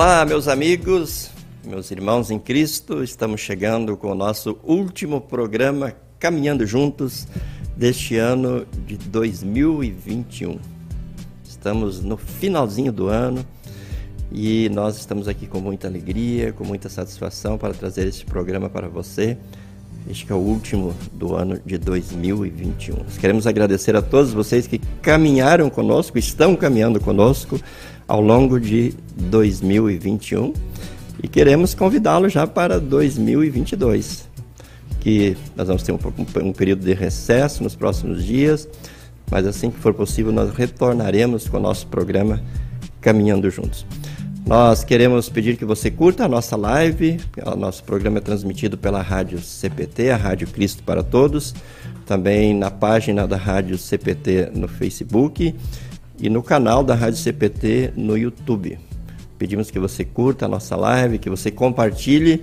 Olá, meus amigos, meus irmãos em Cristo, estamos chegando com o nosso último programa Caminhando Juntos deste ano de 2021. Estamos no finalzinho do ano e nós estamos aqui com muita alegria, com muita satisfação para trazer este programa para você. Este é o último do ano de 2021. Nós queremos agradecer a todos vocês que caminharam conosco, estão caminhando conosco ao longo de 2021 e queremos convidá-lo já para 2022, que nós vamos ter um, um, período de recesso nos próximos dias, mas assim que for possível nós retornaremos com o nosso programa Caminhando Juntos. Nós queremos pedir que você curta a nossa live. O nosso programa é transmitido pela Rádio CPT, a Rádio Cristo para Todos, também na página da Rádio CPT no Facebook e no canal da Rádio CPT no YouTube. Pedimos que você curta a nossa live, que você compartilhe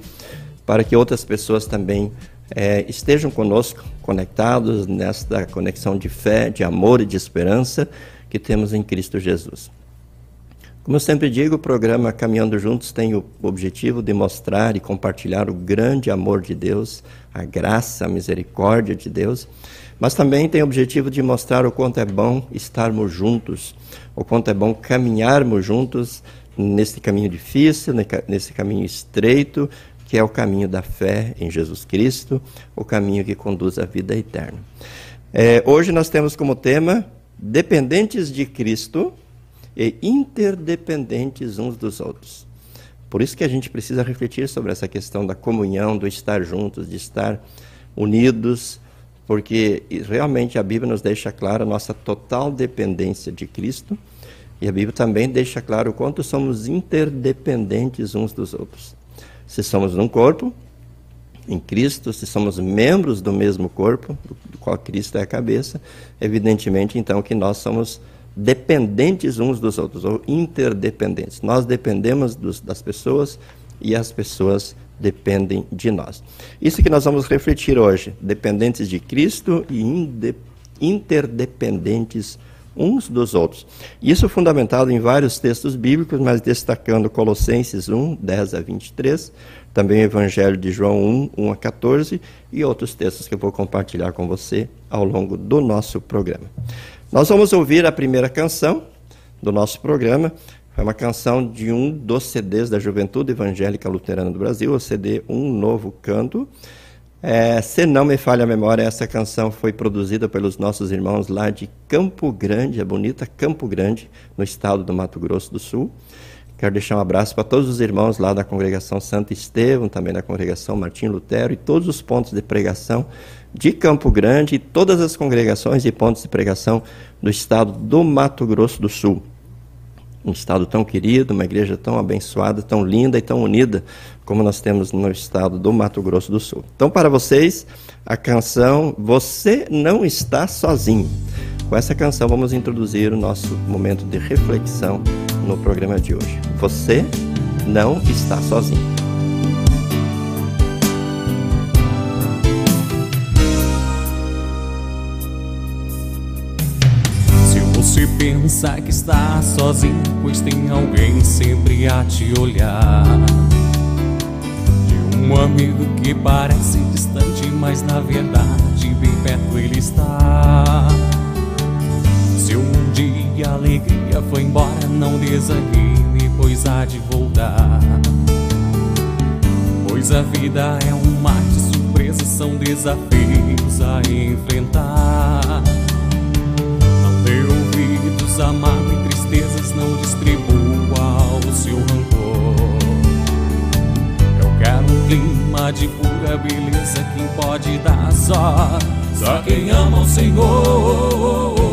para que outras pessoas também é, estejam conosco, conectados nesta conexão de fé, de amor e de esperança que temos em Cristo Jesus. Como eu sempre digo, o programa Caminhando Juntos tem o objetivo de mostrar e compartilhar o grande amor de Deus, a graça, a misericórdia de Deus mas também tem o objetivo de mostrar o quanto é bom estarmos juntos, o quanto é bom caminharmos juntos nesse caminho difícil, nesse caminho estreito, que é o caminho da fé em Jesus Cristo, o caminho que conduz à vida eterna. É, hoje nós temos como tema dependentes de Cristo e interdependentes uns dos outros. Por isso que a gente precisa refletir sobre essa questão da comunhão, do estar juntos, de estar unidos, porque realmente a Bíblia nos deixa clara a nossa total dependência de Cristo e a Bíblia também deixa claro o quanto somos interdependentes uns dos outros. Se somos um corpo, em Cristo, se somos membros do mesmo corpo, do qual Cristo é a cabeça, evidentemente então que nós somos dependentes uns dos outros, ou interdependentes. Nós dependemos dos, das pessoas e as pessoas dependem de nós. Isso que nós vamos refletir hoje, dependentes de Cristo e interdependentes uns dos outros. Isso fundamentado em vários textos bíblicos, mas destacando Colossenses 1, 10 a 23, também o Evangelho de João 1, 1 a 14 e outros textos que eu vou compartilhar com você ao longo do nosso programa. Nós vamos ouvir a primeira canção do nosso programa, é uma canção de um dos CDs da Juventude Evangélica Luterana do Brasil, o CD Um Novo Canto. É, se não me falha a memória, essa canção foi produzida pelos nossos irmãos lá de Campo Grande, a bonita Campo Grande, no estado do Mato Grosso do Sul. Quero deixar um abraço para todos os irmãos lá da congregação Santo Estevão, também da congregação Martim Lutero e todos os pontos de pregação de Campo Grande e todas as congregações e pontos de pregação do estado do Mato Grosso do Sul um estado tão querido, uma igreja tão abençoada, tão linda e tão unida como nós temos no estado do Mato Grosso do Sul. Então, para vocês, a canção Você Não Está Sozinho. Com essa canção, vamos introduzir o nosso momento de reflexão no programa de hoje. Você não está sozinho. Você pensa que está sozinho, pois tem alguém sempre a te olhar. De um amigo que parece distante, mas na verdade bem perto ele está. Se um dia a alegria foi embora, não desanime, pois há de voltar. Pois a vida é um mar de surpresas, são desafios a enfrentar ouvidos amargo e tristezas não distribua o seu rancor. Eu quero um clima de pura beleza, quem pode dar só, só quem ama o Senhor.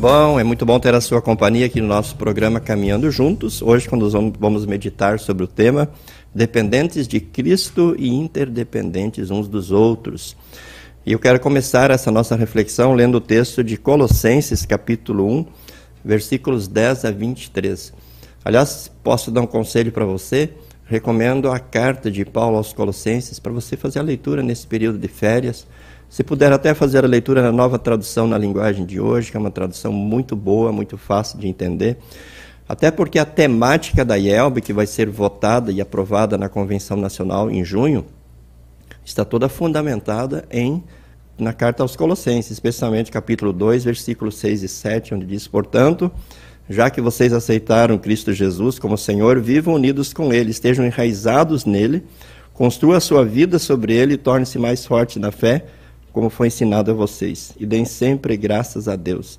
Bom, é muito bom ter a sua companhia aqui no nosso programa Caminhando Juntos. Hoje, quando vamos meditar sobre o tema Dependentes de Cristo e Interdependentes uns dos outros. E eu quero começar essa nossa reflexão lendo o texto de Colossenses, capítulo 1, versículos 10 a 23. Aliás, posso dar um conselho para você? Recomendo a carta de Paulo aos Colossenses para você fazer a leitura nesse período de férias. Se puder até fazer a leitura na nova tradução na linguagem de hoje, que é uma tradução muito boa, muito fácil de entender. Até porque a temática da IELB, que vai ser votada e aprovada na Convenção Nacional em junho, está toda fundamentada em na carta aos Colossenses, especialmente capítulo 2, versículos 6 e 7, onde diz: "Portanto, já que vocês aceitaram Cristo Jesus como Senhor, vivam unidos com ele, estejam enraizados nele, construa a sua vida sobre ele e torne-se mais forte na fé, como foi ensinado a vocês, e deem sempre graças a Deus."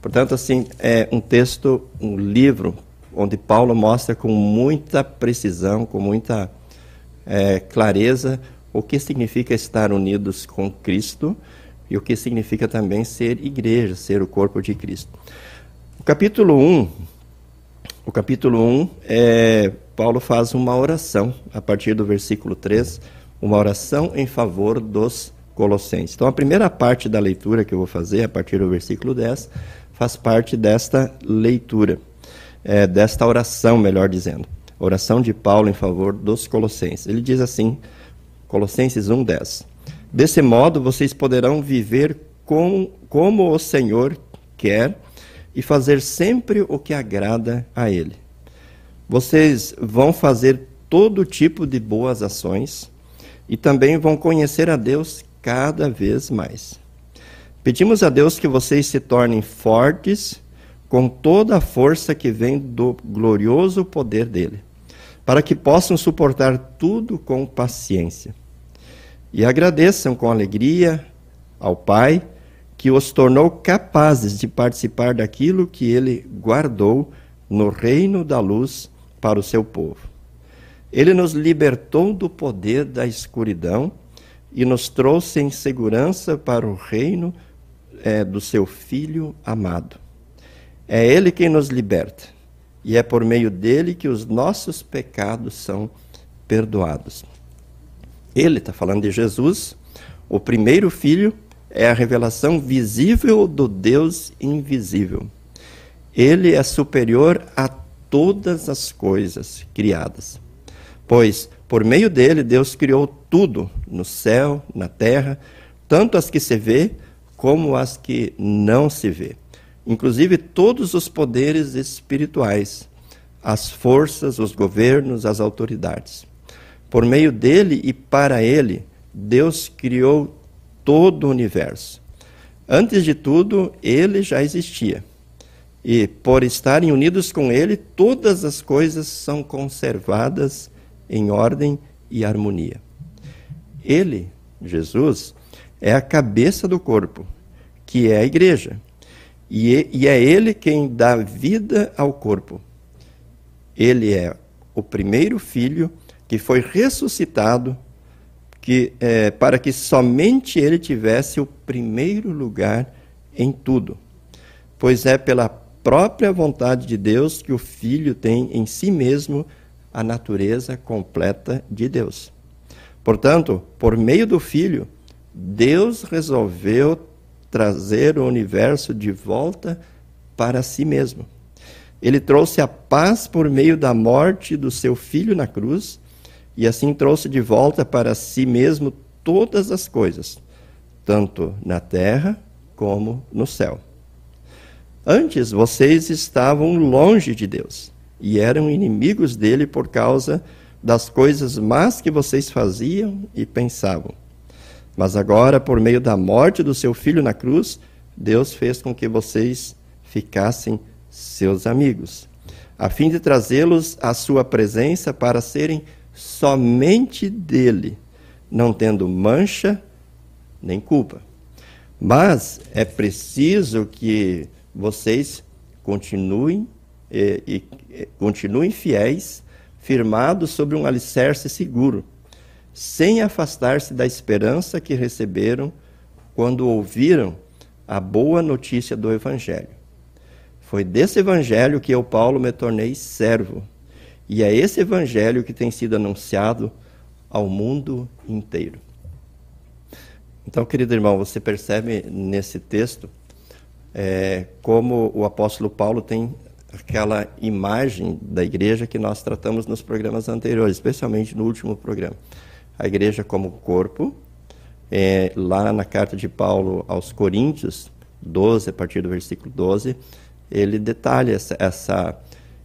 Portanto, assim, é um texto, um livro onde Paulo mostra com muita precisão, com muita é, clareza o que significa estar unidos com Cristo e o que significa também ser igreja, ser o corpo de Cristo. O capítulo 1, o capítulo 1, é, Paulo faz uma oração, a partir do versículo 3, uma oração em favor dos colossenses. Então, a primeira parte da leitura que eu vou fazer, a partir do versículo 10, faz parte desta leitura, é, desta oração, melhor dizendo. Oração de Paulo em favor dos colossenses. Ele diz assim, Colossenses 1,10. Desse modo, vocês poderão viver com, como o Senhor quer e fazer sempre o que agrada a Ele. Vocês vão fazer todo tipo de boas ações e também vão conhecer a Deus cada vez mais. Pedimos a Deus que vocês se tornem fortes com toda a força que vem do glorioso poder dele, para que possam suportar tudo com paciência. E agradeçam com alegria ao Pai que os tornou capazes de participar daquilo que ele guardou no reino da luz para o seu povo. Ele nos libertou do poder da escuridão e nos trouxe em segurança para o reino é, do seu Filho amado. É Ele quem nos liberta, e é por meio dele que os nossos pecados são perdoados. Ele está falando de Jesus, o primeiro filho é a revelação visível do Deus invisível. Ele é superior a todas as coisas criadas. Pois, por meio dele, Deus criou tudo, no céu, na terra, tanto as que se vê como as que não se vê. Inclusive todos os poderes espirituais, as forças, os governos, as autoridades. Por meio dele e para ele, Deus criou todo o universo. Antes de tudo, ele já existia. E por estarem unidos com ele, todas as coisas são conservadas em ordem e harmonia. Ele, Jesus, é a cabeça do corpo, que é a igreja. E é ele quem dá vida ao corpo. Ele é o primeiro filho que foi ressuscitado que, é, para que somente ele tivesse o primeiro lugar em tudo. Pois é pela própria vontade de Deus que o Filho tem em si mesmo a natureza completa de Deus. Portanto, por meio do Filho, Deus resolveu trazer o universo de volta para si mesmo. Ele trouxe a paz por meio da morte do seu filho na cruz e assim trouxe de volta para si mesmo todas as coisas, tanto na terra como no céu. Antes vocês estavam longe de Deus e eram inimigos dele por causa das coisas más que vocês faziam e pensavam. Mas agora, por meio da morte do seu filho na cruz, Deus fez com que vocês ficassem seus amigos, a fim de trazê-los à sua presença para serem somente dele, não tendo mancha nem culpa. Mas é preciso que vocês continuem e, e, e continuem fiéis, firmados sobre um alicerce seguro, sem afastar-se da esperança que receberam quando ouviram a boa notícia do Evangelho. Foi desse Evangelho que eu, Paulo, me tornei servo e é esse evangelho que tem sido anunciado ao mundo inteiro. Então, querido irmão, você percebe nesse texto é, como o apóstolo Paulo tem aquela imagem da igreja que nós tratamos nos programas anteriores, especialmente no último programa. A igreja como corpo, é, lá na carta de Paulo aos Coríntios, 12, a partir do versículo 12, ele detalha essa, essa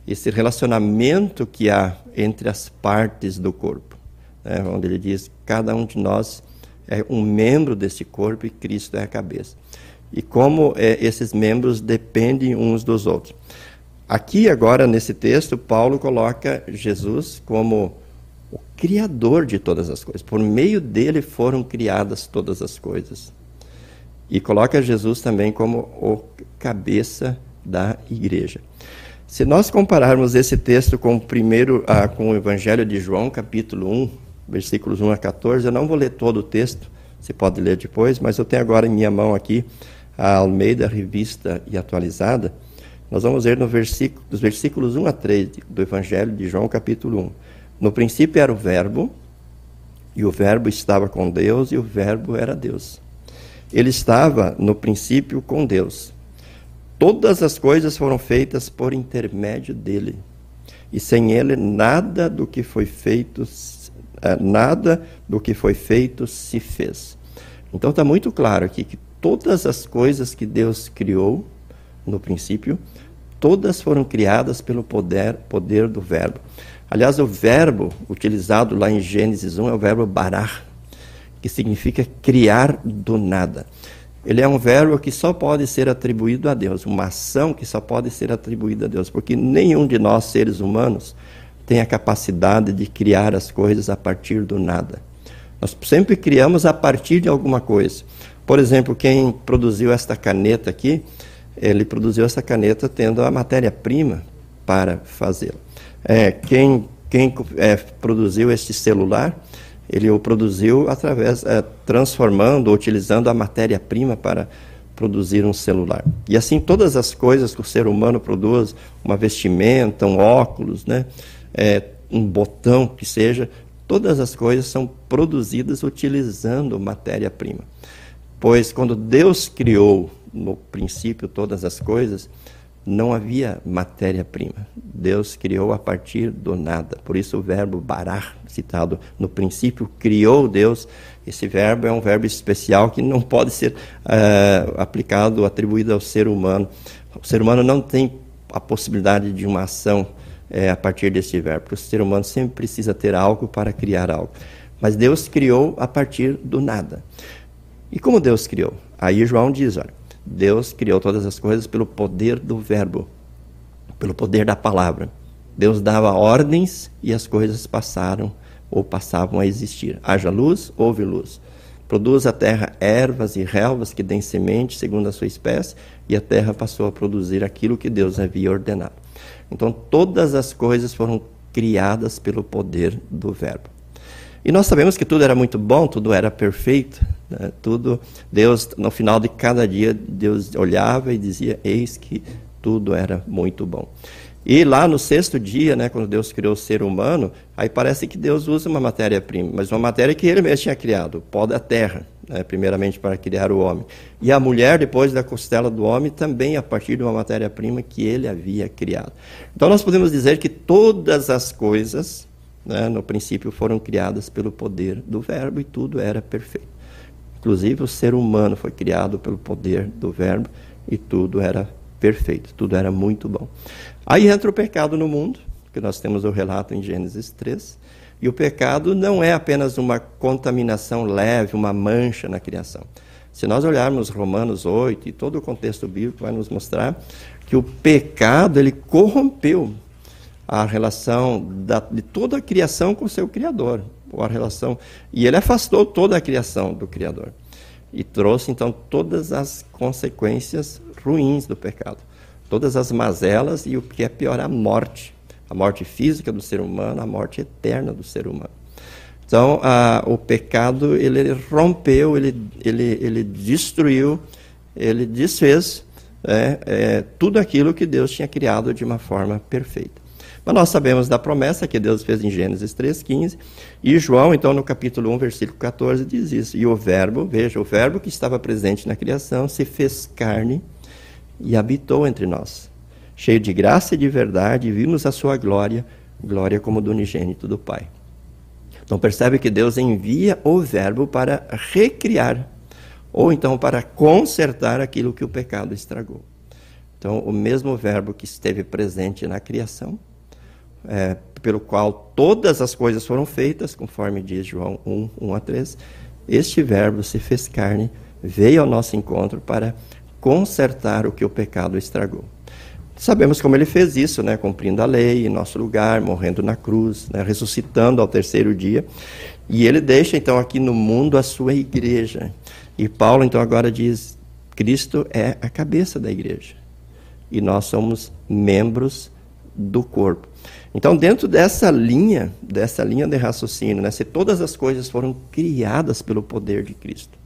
esse relacionamento que há entre as partes do corpo, né, onde ele diz cada um de nós é um membro desse corpo e Cristo é a cabeça. E como é, esses membros dependem uns dos outros. Aqui, agora, nesse texto, Paulo coloca Jesus como o Criador de todas as coisas. Por meio dele foram criadas todas as coisas. E coloca Jesus também como o cabeça da igreja. Se nós compararmos esse texto com o primeiro, ah, com o Evangelho de João, capítulo 1, versículos 1 a 14, eu não vou ler todo o texto, você pode ler depois, mas eu tenho agora em minha mão aqui a Almeida Revista e Atualizada. Nós vamos ler no versículo, dos versículos 1 a 3 do Evangelho de João, capítulo 1. No princípio era o Verbo, e o Verbo estava com Deus, e o Verbo era Deus. Ele estava no princípio com Deus. Todas as coisas foram feitas por intermédio dele. E sem ele nada do que foi feito eh, nada do que foi feito se fez. Então está muito claro aqui que todas as coisas que Deus criou no princípio, todas foram criadas pelo poder, poder do verbo. Aliás, o verbo utilizado lá em Gênesis 1 é o verbo barar, que significa criar do nada. Ele é um verbo que só pode ser atribuído a Deus, uma ação que só pode ser atribuída a Deus, porque nenhum de nós, seres humanos, tem a capacidade de criar as coisas a partir do nada. Nós sempre criamos a partir de alguma coisa. Por exemplo, quem produziu esta caneta aqui, ele produziu essa caneta tendo a matéria-prima para fazê-la. É, quem quem é, produziu este celular, ele o produziu através, é, transformando, utilizando a matéria-prima para produzir um celular. E assim todas as coisas que o ser humano produz, uma vestimenta, um óculos, né, é, um botão que seja, todas as coisas são produzidas utilizando matéria-prima. Pois quando Deus criou no princípio todas as coisas, não havia matéria-prima. Deus criou a partir do nada. Por isso o verbo barar, citado no princípio, criou Deus. Esse verbo é um verbo especial que não pode ser uh, aplicado, atribuído ao ser humano. O ser humano não tem a possibilidade de uma ação uh, a partir desse verbo. O ser humano sempre precisa ter algo para criar algo. Mas Deus criou a partir do nada. E como Deus criou? Aí João diz, olha, Deus criou todas as coisas pelo poder do Verbo, pelo poder da palavra. Deus dava ordens e as coisas passaram ou passavam a existir. Haja luz, houve luz. Produz a terra ervas e relvas que dêem semente segundo a sua espécie, e a terra passou a produzir aquilo que Deus havia ordenado. Então, todas as coisas foram criadas pelo poder do Verbo. E nós sabemos que tudo era muito bom, tudo era perfeito, né? tudo. Deus, no final de cada dia, Deus olhava e dizia: Eis que tudo era muito bom. E lá no sexto dia, né, quando Deus criou o ser humano, aí parece que Deus usa uma matéria-prima, mas uma matéria que ele mesmo tinha criado, o pó da terra, né, primeiramente para criar o homem. E a mulher, depois da costela do homem, também a partir de uma matéria-prima que ele havia criado. Então nós podemos dizer que todas as coisas, né, no princípio, foram criadas pelo poder do Verbo e tudo era perfeito. Inclusive o ser humano foi criado pelo poder do Verbo e tudo era perfeito, tudo era muito bom. Aí entra o pecado no mundo, que nós temos o relato em Gênesis 3. E o pecado não é apenas uma contaminação leve, uma mancha na criação. Se nós olharmos Romanos 8 e todo o contexto bíblico vai nos mostrar que o pecado ele corrompeu a relação da, de toda a criação com o seu criador, ou a relação e ele afastou toda a criação do criador e trouxe então todas as consequências ruins do pecado todas as mazelas e o que é pior, a morte. A morte física do ser humano, a morte eterna do ser humano. Então, a, o pecado, ele rompeu, ele, ele, ele destruiu, ele desfez é, é, tudo aquilo que Deus tinha criado de uma forma perfeita. Mas nós sabemos da promessa que Deus fez em Gênesis 3,15, e João, então, no capítulo 1, versículo 14, diz isso. E o Verbo, veja, o Verbo que estava presente na criação se fez carne e habitou entre nós. Cheio de graça e de verdade, vimos a sua glória, glória como do unigênito do Pai. Então percebe que Deus envia o Verbo para recriar, ou então para consertar aquilo que o pecado estragou. Então, o mesmo Verbo que esteve presente na criação, é, pelo qual todas as coisas foram feitas, conforme diz João 1, 1 a 3, este Verbo se fez carne, veio ao nosso encontro para consertar o que o pecado estragou. Sabemos como ele fez isso, né? cumprindo a lei em nosso lugar, morrendo na cruz, né? ressuscitando ao terceiro dia. E ele deixa então aqui no mundo a sua igreja. E Paulo então agora diz: Cristo é a cabeça da igreja. E nós somos membros do corpo. Então, dentro dessa linha, dessa linha de raciocínio, né, se todas as coisas foram criadas pelo poder de Cristo,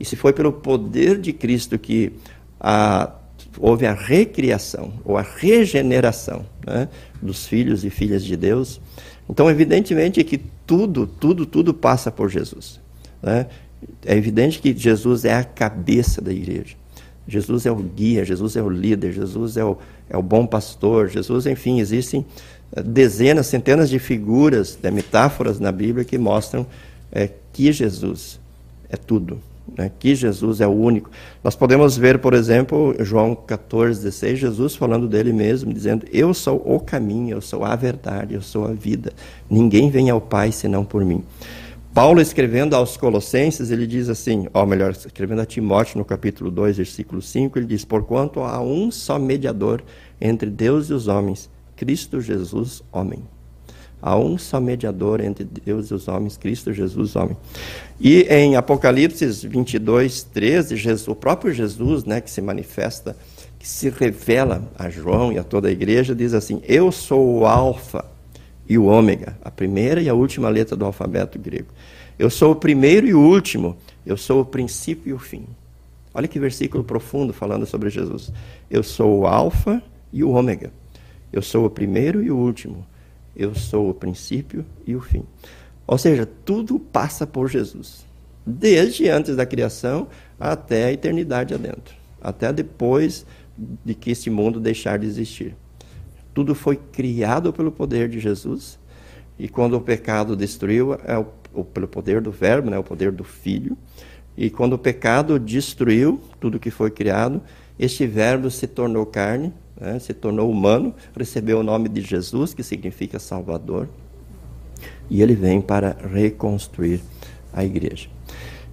e se foi pelo poder de Cristo que a, houve a recriação ou a regeneração né, dos filhos e filhas de Deus. Então, evidentemente que tudo, tudo, tudo passa por Jesus. Né? É evidente que Jesus é a cabeça da igreja. Jesus é o guia, Jesus é o líder, Jesus é o, é o bom pastor, Jesus, enfim, existem dezenas, centenas de figuras, de metáforas na Bíblia que mostram é, que Jesus é tudo né, que Jesus é o único. Nós podemos ver, por exemplo, João 14, 16, Jesus falando dele mesmo, dizendo: Eu sou o caminho, eu sou a verdade, eu sou a vida. Ninguém vem ao Pai senão por mim. Paulo, escrevendo aos Colossenses, ele diz assim, ou melhor, escrevendo a Timóteo no capítulo 2, versículo 5, ele diz: Porquanto há um só mediador entre Deus e os homens, Cristo Jesus, homem. Há um só mediador entre Deus e os homens, Cristo Jesus, homem. E em Apocalipse 22, 13, Jesus, o próprio Jesus, né, que se manifesta, que se revela a João e a toda a igreja, diz assim: Eu sou o Alfa e o Ômega, a primeira e a última letra do alfabeto grego. Eu sou o primeiro e o último, eu sou o princípio e o fim. Olha que versículo profundo falando sobre Jesus. Eu sou o Alfa e o Ômega. Eu sou o primeiro e o último eu sou o princípio e o fim. Ou seja, tudo passa por Jesus. Desde antes da criação até a eternidade adentro. Até depois de que esse mundo deixar de existir. Tudo foi criado pelo poder de Jesus. E quando o pecado destruiu, é o, pelo poder do Verbo, né, o poder do Filho. E quando o pecado destruiu tudo que foi criado, este Verbo se tornou carne né, se tornou humano, recebeu o nome de Jesus, que significa Salvador, e ele vem para reconstruir a igreja.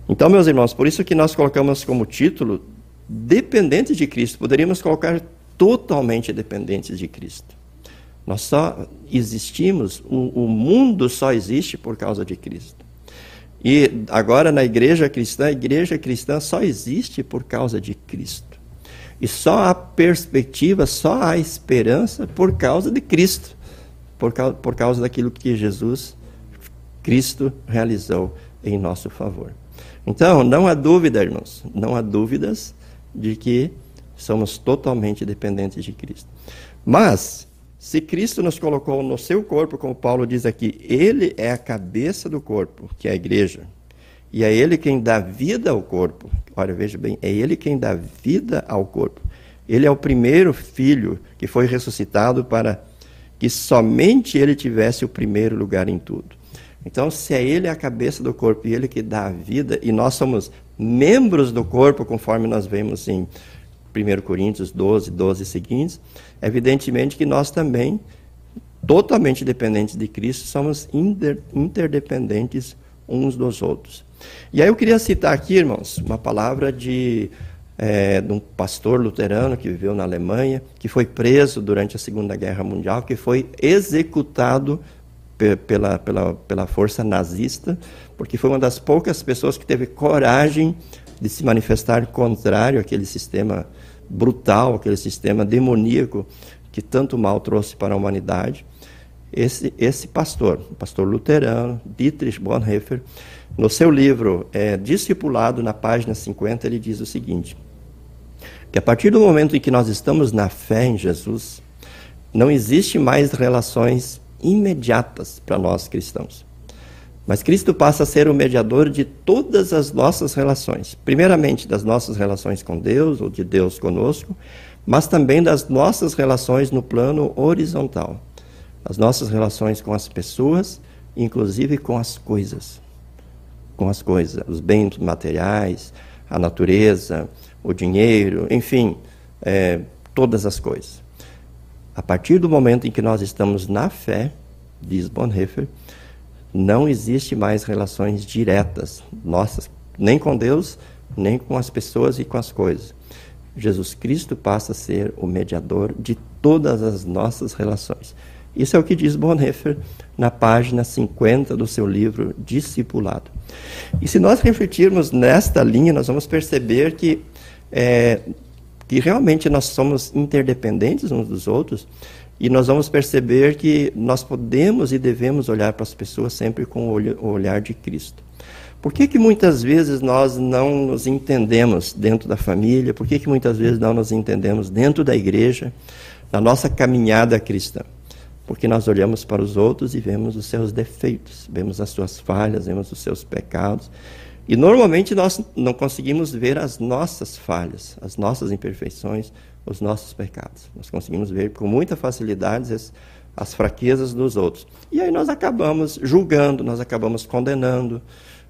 Então, meus irmãos, por isso que nós colocamos como título dependentes de Cristo. Poderíamos colocar totalmente dependentes de Cristo. Nós só existimos, o, o mundo só existe por causa de Cristo. E agora na igreja cristã, a igreja cristã só existe por causa de Cristo. E só há perspectiva, só há esperança por causa de Cristo. por causa, por causa daquilo que Jesus, Cristo, realizou em nosso favor. Então, não há dúvida, irmãos, não há dúvidas de que somos totalmente dependentes de Cristo. Mas, se Cristo nos colocou no seu corpo, como Paulo diz aqui, ele é a cabeça do corpo, que é a igreja. E é ele quem dá vida ao corpo. Olha, veja bem, é ele quem dá vida ao corpo. Ele é o primeiro filho que foi ressuscitado para que somente ele tivesse o primeiro lugar em tudo. Então, se é ele a cabeça do corpo e ele que dá a vida, e nós somos membros do corpo, conforme nós vemos em 1 Coríntios 12, 12 seguintes, evidentemente que nós também, totalmente dependentes de Cristo, somos inter, interdependentes uns dos outros. E aí eu queria citar aqui, irmãos, uma palavra de, é, de um pastor luterano que viveu na Alemanha, que foi preso durante a Segunda Guerra Mundial, que foi executado pela, pela, pela força nazista, porque foi uma das poucas pessoas que teve coragem de se manifestar contrário àquele sistema brutal, aquele sistema demoníaco que tanto mal trouxe para a humanidade. Esse, esse pastor, o pastor luterano, Dietrich Bonhoeffer, no seu livro é, Discipulado, na página 50, ele diz o seguinte: que a partir do momento em que nós estamos na fé em Jesus, não existe mais relações imediatas para nós cristãos. Mas Cristo passa a ser o mediador de todas as nossas relações. Primeiramente, das nossas relações com Deus, ou de Deus conosco, mas também das nossas relações no plano horizontal. As nossas relações com as pessoas, inclusive com as coisas. Com as coisas, os bens materiais, a natureza, o dinheiro, enfim, é, todas as coisas. A partir do momento em que nós estamos na fé, diz Bonhoeffer, não existe mais relações diretas nossas, nem com Deus, nem com as pessoas e com as coisas. Jesus Cristo passa a ser o mediador de todas as nossas relações. Isso é o que diz Bonhoeffer na página 50 do seu livro Discipulado. E se nós refletirmos nesta linha, nós vamos perceber que é, que realmente nós somos interdependentes uns dos outros e nós vamos perceber que nós podemos e devemos olhar para as pessoas sempre com o olhar de Cristo. Por que, que muitas vezes nós não nos entendemos dentro da família? Por que, que muitas vezes não nos entendemos dentro da igreja, na nossa caminhada cristã? Porque nós olhamos para os outros e vemos os seus defeitos, vemos as suas falhas, vemos os seus pecados e normalmente nós não conseguimos ver as nossas falhas, as nossas imperfeições, os nossos pecados. Nós conseguimos ver com muita facilidade as, as fraquezas dos outros. E aí nós acabamos julgando, nós acabamos condenando,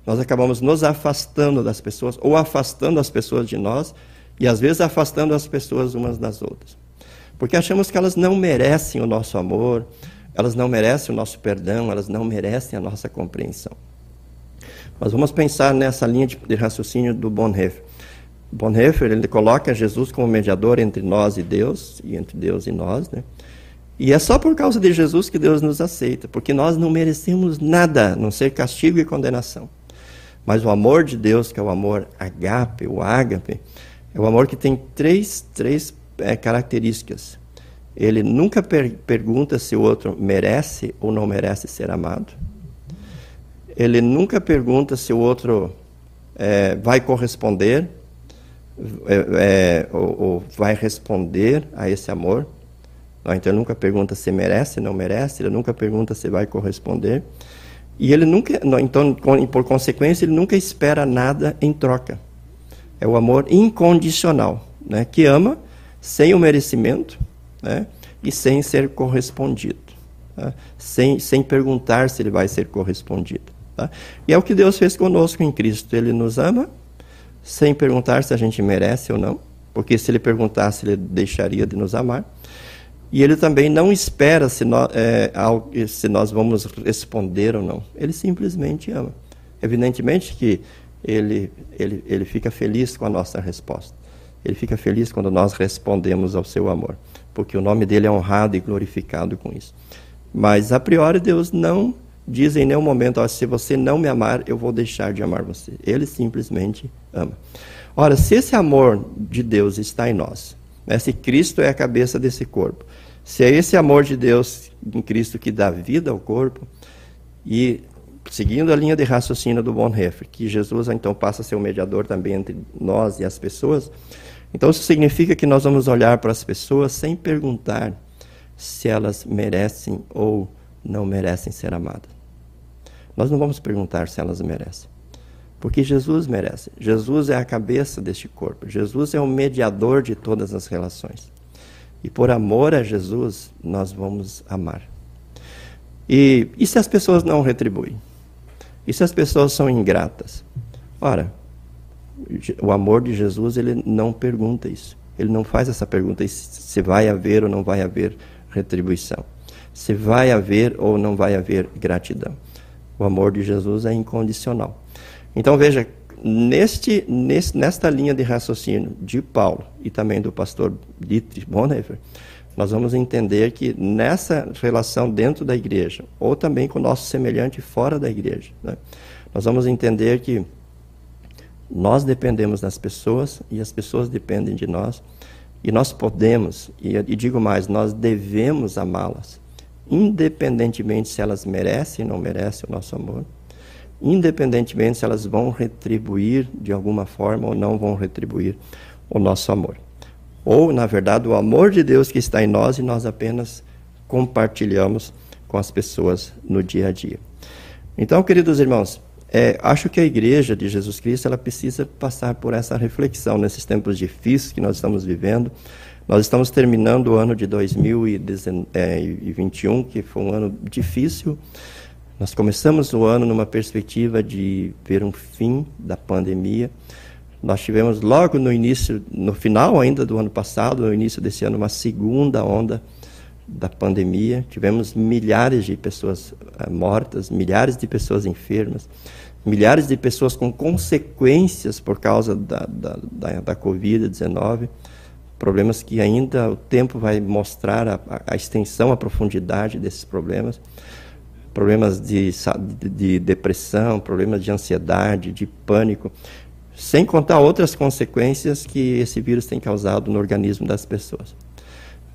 nós acabamos nos afastando das pessoas, ou afastando as pessoas de nós, e às vezes afastando as pessoas umas das outras. Porque achamos que elas não merecem o nosso amor, elas não merecem o nosso perdão, elas não merecem a nossa compreensão. Mas vamos pensar nessa linha de, de raciocínio do Bonhoeffer. Bonhoeffer ele coloca Jesus como mediador entre nós e Deus, e entre Deus e nós, né? E é só por causa de Jesus que Deus nos aceita, porque nós não merecemos nada, a não ser castigo e condenação. Mas o amor de Deus, que é o amor agape, o ágape, é o amor que tem três, três é, características. Ele nunca per pergunta se o outro merece ou não merece ser amado ele nunca pergunta se o outro é, vai corresponder é, é, ou, ou, vai responder a esse amor. Então ele nunca pergunta se merece, não merece, ele nunca pergunta se vai corresponder. E ele nunca, então, por consequência, ele nunca espera nada em troca. É o amor incondicional, né, que ama sem o merecimento né, e sem ser correspondido, né, sem, sem perguntar se ele vai ser correspondido. Tá? E é o que Deus fez conosco em Cristo. Ele nos ama sem perguntar se a gente merece ou não, porque se ele perguntasse, ele deixaria de nos amar. E ele também não espera se nós, é, se nós vamos responder ou não. Ele simplesmente ama. Evidentemente que ele, ele, ele fica feliz com a nossa resposta. Ele fica feliz quando nós respondemos ao seu amor, porque o nome dele é honrado e glorificado com isso. Mas, a priori, Deus não diz em nenhum momento, oh, se você não me amar, eu vou deixar de amar você. Ele simplesmente ama. Ora, se esse amor de Deus está em nós, né, se Cristo é a cabeça desse corpo, Se é esse amor de Deus em Cristo que dá vida ao corpo, e seguindo a linha de raciocínio do Bonhoeffer, que Jesus então passa a ser o mediador também entre nós e as pessoas, então isso significa que nós vamos olhar para as pessoas sem perguntar se elas merecem ou não merecem ser amadas. Nós não vamos perguntar se elas merecem. Porque Jesus merece. Jesus é a cabeça deste corpo. Jesus é o mediador de todas as relações. E por amor a Jesus, nós vamos amar. E, e se as pessoas não retribuem? E se as pessoas são ingratas? Ora, o amor de Jesus, ele não pergunta isso. Ele não faz essa pergunta se vai haver ou não vai haver retribuição. Se vai haver ou não vai haver gratidão. O amor de Jesus é incondicional. Então veja, neste, neste, nesta linha de raciocínio de Paulo e também do pastor Dietrich Bonhoeffer, nós vamos entender que nessa relação dentro da igreja, ou também com o nosso semelhante fora da igreja, né, nós vamos entender que nós dependemos das pessoas e as pessoas dependem de nós, e nós podemos, e, e digo mais, nós devemos amá-las, independentemente se elas merecem ou não merecem o nosso amor, independentemente se elas vão retribuir de alguma forma ou não vão retribuir o nosso amor. Ou, na verdade, o amor de Deus que está em nós e nós apenas compartilhamos com as pessoas no dia a dia. Então, queridos irmãos, é, acho que a igreja de Jesus Cristo ela precisa passar por essa reflexão nesses tempos difíceis que nós estamos vivendo. Nós estamos terminando o ano de 2021, que foi um ano difícil. Nós começamos o ano numa perspectiva de ver um fim da pandemia. Nós tivemos logo no início, no final ainda do ano passado, no início desse ano, uma segunda onda da pandemia. Tivemos milhares de pessoas uh, mortas, milhares de pessoas enfermas, milhares de pessoas com consequências por causa da, da, da, da Covid-19. Problemas que ainda o tempo vai mostrar a, a extensão, a profundidade desses problemas problemas de, de, depressão, problemas de ansiedade, de pânico, sem contar outras consequências que esse vírus tem causado no organismo das pessoas.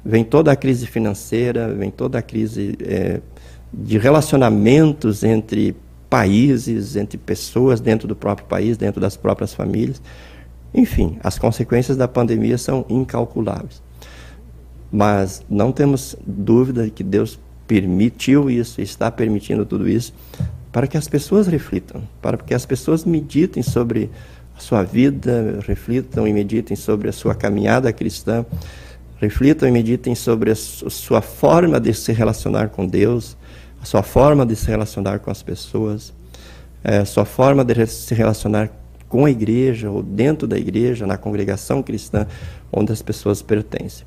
Vem toda a crise financeira, vem toda a crise é, de relacionamentos entre países, entre pessoas dentro do próprio país, dentro das próprias famílias. Enfim, as consequências da pandemia são incalculáveis. Mas não temos dúvida de que Deus permitiu isso, está permitindo tudo isso, para que as pessoas reflitam, para que as pessoas meditem sobre a sua vida, reflitam e meditem sobre a sua caminhada cristã, reflitam e meditem sobre a sua forma de se relacionar com Deus, a sua forma de se relacionar com as pessoas, é, a sua forma de se relacionar com a igreja ou dentro da igreja, na congregação cristã onde as pessoas pertencem.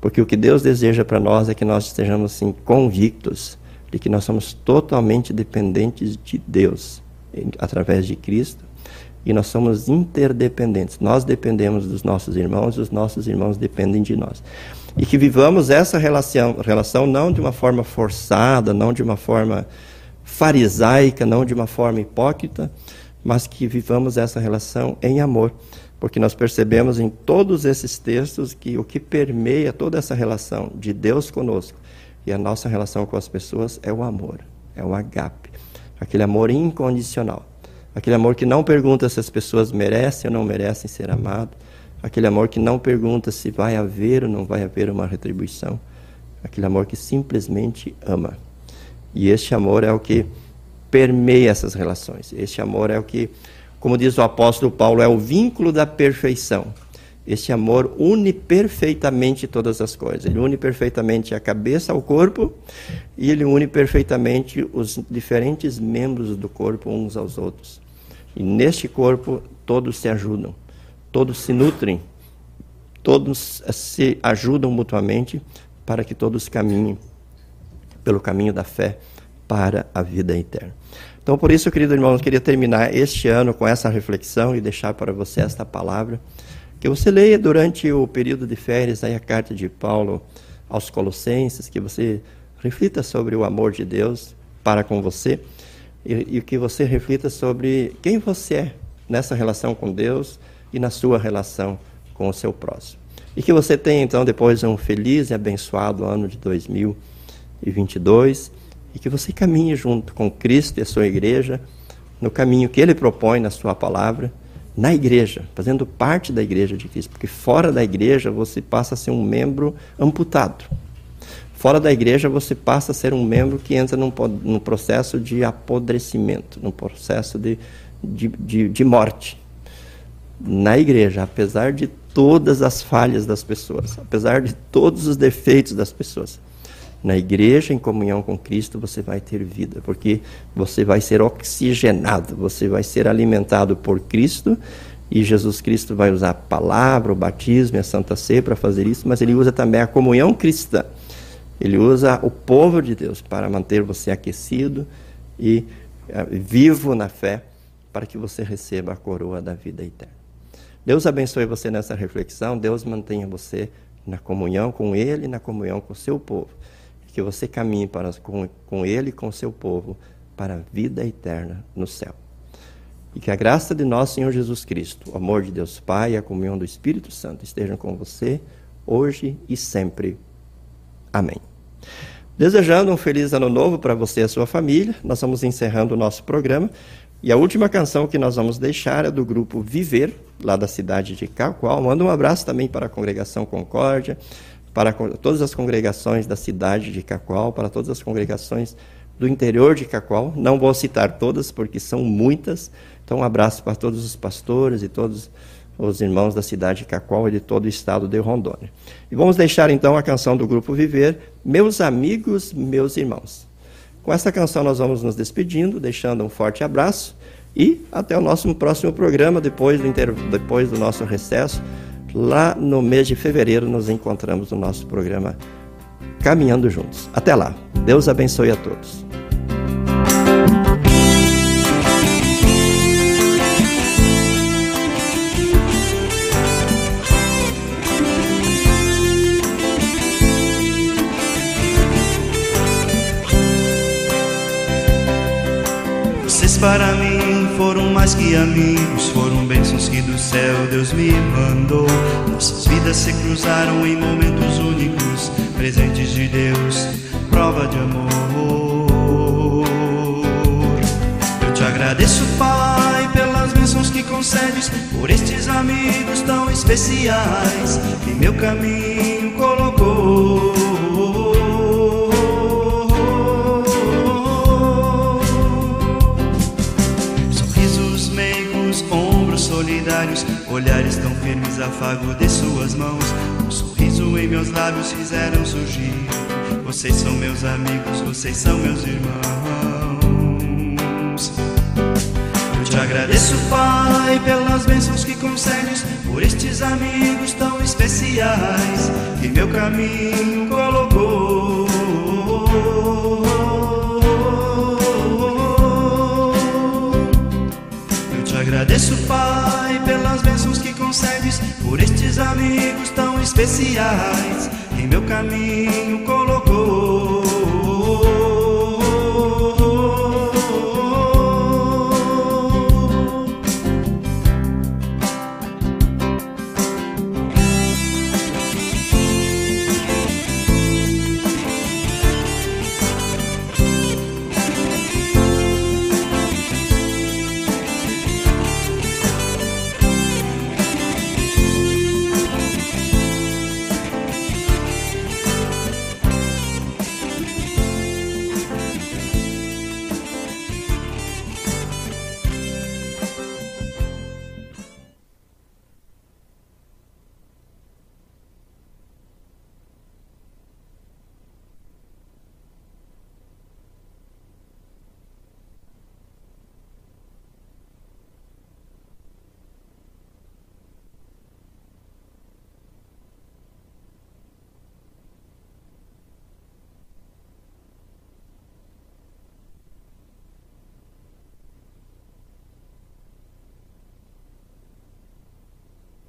Porque o que Deus deseja para nós é que nós estejamos assim convictos de que nós somos totalmente dependentes de Deus através de Cristo e nós somos interdependentes. Nós dependemos dos nossos irmãos os nossos irmãos dependem de nós. E que vivamos essa relação, relação não de uma forma forçada, não de uma forma farisaica, não de uma forma hipócrita, mas que vivamos essa relação em amor porque nós percebemos em todos esses textos que o que permeia toda essa relação de Deus conosco e a nossa relação com as pessoas é o amor, é o agape, aquele amor incondicional, aquele amor que não pergunta se as pessoas merecem ou não merecem ser amadas, aquele amor que não pergunta se vai haver ou não vai haver uma retribuição, aquele amor que simplesmente ama. E este amor é o que permeia essas relações, este amor é o que como diz o apóstolo Paulo, é o vínculo da perfeição. Esse amor une perfeitamente todas as coisas. Ele une perfeitamente a cabeça ao corpo e ele une perfeitamente os diferentes membros do corpo uns aos outros. E neste corpo todos se ajudam, todos se nutrem, todos se ajudam mutuamente para que todos caminhem pelo caminho da fé para a vida eterna. Então, por isso, querido irmão, eu queria terminar este ano com essa reflexão e deixar para você esta palavra. Que você leia durante o período de férias aí a carta de Paulo aos Colossenses, que você reflita sobre o amor de Deus para com você e, e que você reflita sobre quem você é nessa relação com Deus e na sua relação com o seu próximo. E que você tenha, então, depois um feliz e abençoado ano de 2022 e que você caminhe junto com Cristo e a sua igreja no caminho que ele propõe na sua palavra, na igreja, fazendo parte da igreja de Cristo, porque fora da igreja você passa a ser um membro amputado. Fora da igreja você passa a ser um membro que entra num, num processo de apodrecimento, num processo de, de, de, de morte. Na igreja, apesar de todas as falhas das pessoas, apesar de todos os defeitos das pessoas, na igreja, em comunhão com Cristo, você vai ter vida, porque você vai ser oxigenado, você vai ser alimentado por Cristo, e Jesus Cristo vai usar a palavra, o batismo e a Santa Ceia para fazer isso, mas ele usa também a comunhão cristã. Ele usa o povo de Deus para manter você aquecido e uh, vivo na fé, para que você receba a coroa da vida eterna. Deus abençoe você nessa reflexão, Deus mantenha você na comunhão com Ele, na comunhão com o seu povo que você caminhe para, com, com Ele e com o seu povo para a vida eterna no céu. E que a graça de nosso Senhor Jesus Cristo, o amor de Deus Pai e a comunhão do Espírito Santo estejam com você hoje e sempre. Amém. Desejando um feliz ano novo para você e a sua família, nós vamos encerrando o nosso programa. E a última canção que nós vamos deixar é do grupo Viver, lá da cidade de Cacoal. Manda um abraço também para a congregação Concórdia, para todas as congregações da cidade de Cacoal, para todas as congregações do interior de Cacoal. Não vou citar todas, porque são muitas. Então, um abraço para todos os pastores e todos os irmãos da cidade de Cacoal e de todo o estado de Rondônia. E vamos deixar então a canção do Grupo Viver, Meus Amigos, Meus Irmãos. Com essa canção nós vamos nos despedindo, deixando um forte abraço e até o nosso próximo programa, depois do, inter... depois do nosso recesso. Lá no mês de fevereiro nos encontramos no nosso programa Caminhando Juntos. Até lá. Deus abençoe a todos. Para mim foram mais que amigos, foram bênçãos que do céu Deus me mandou. Nossas vidas se cruzaram em momentos únicos, presentes de Deus, prova de amor. Eu te agradeço, Pai, pelas bênçãos que concedes, por estes amigos tão especiais que meu caminho olhares tão firmes, afago de suas mãos. Um sorriso em meus lábios fizeram surgir. Vocês são meus amigos, vocês são meus irmãos. Eu te agradeço, Pai, pelas bênçãos que concedes, por estes amigos tão especiais que meu caminho colocou. Pai, pelas bênçãos que concedes, por estes amigos tão especiais, em meu caminho.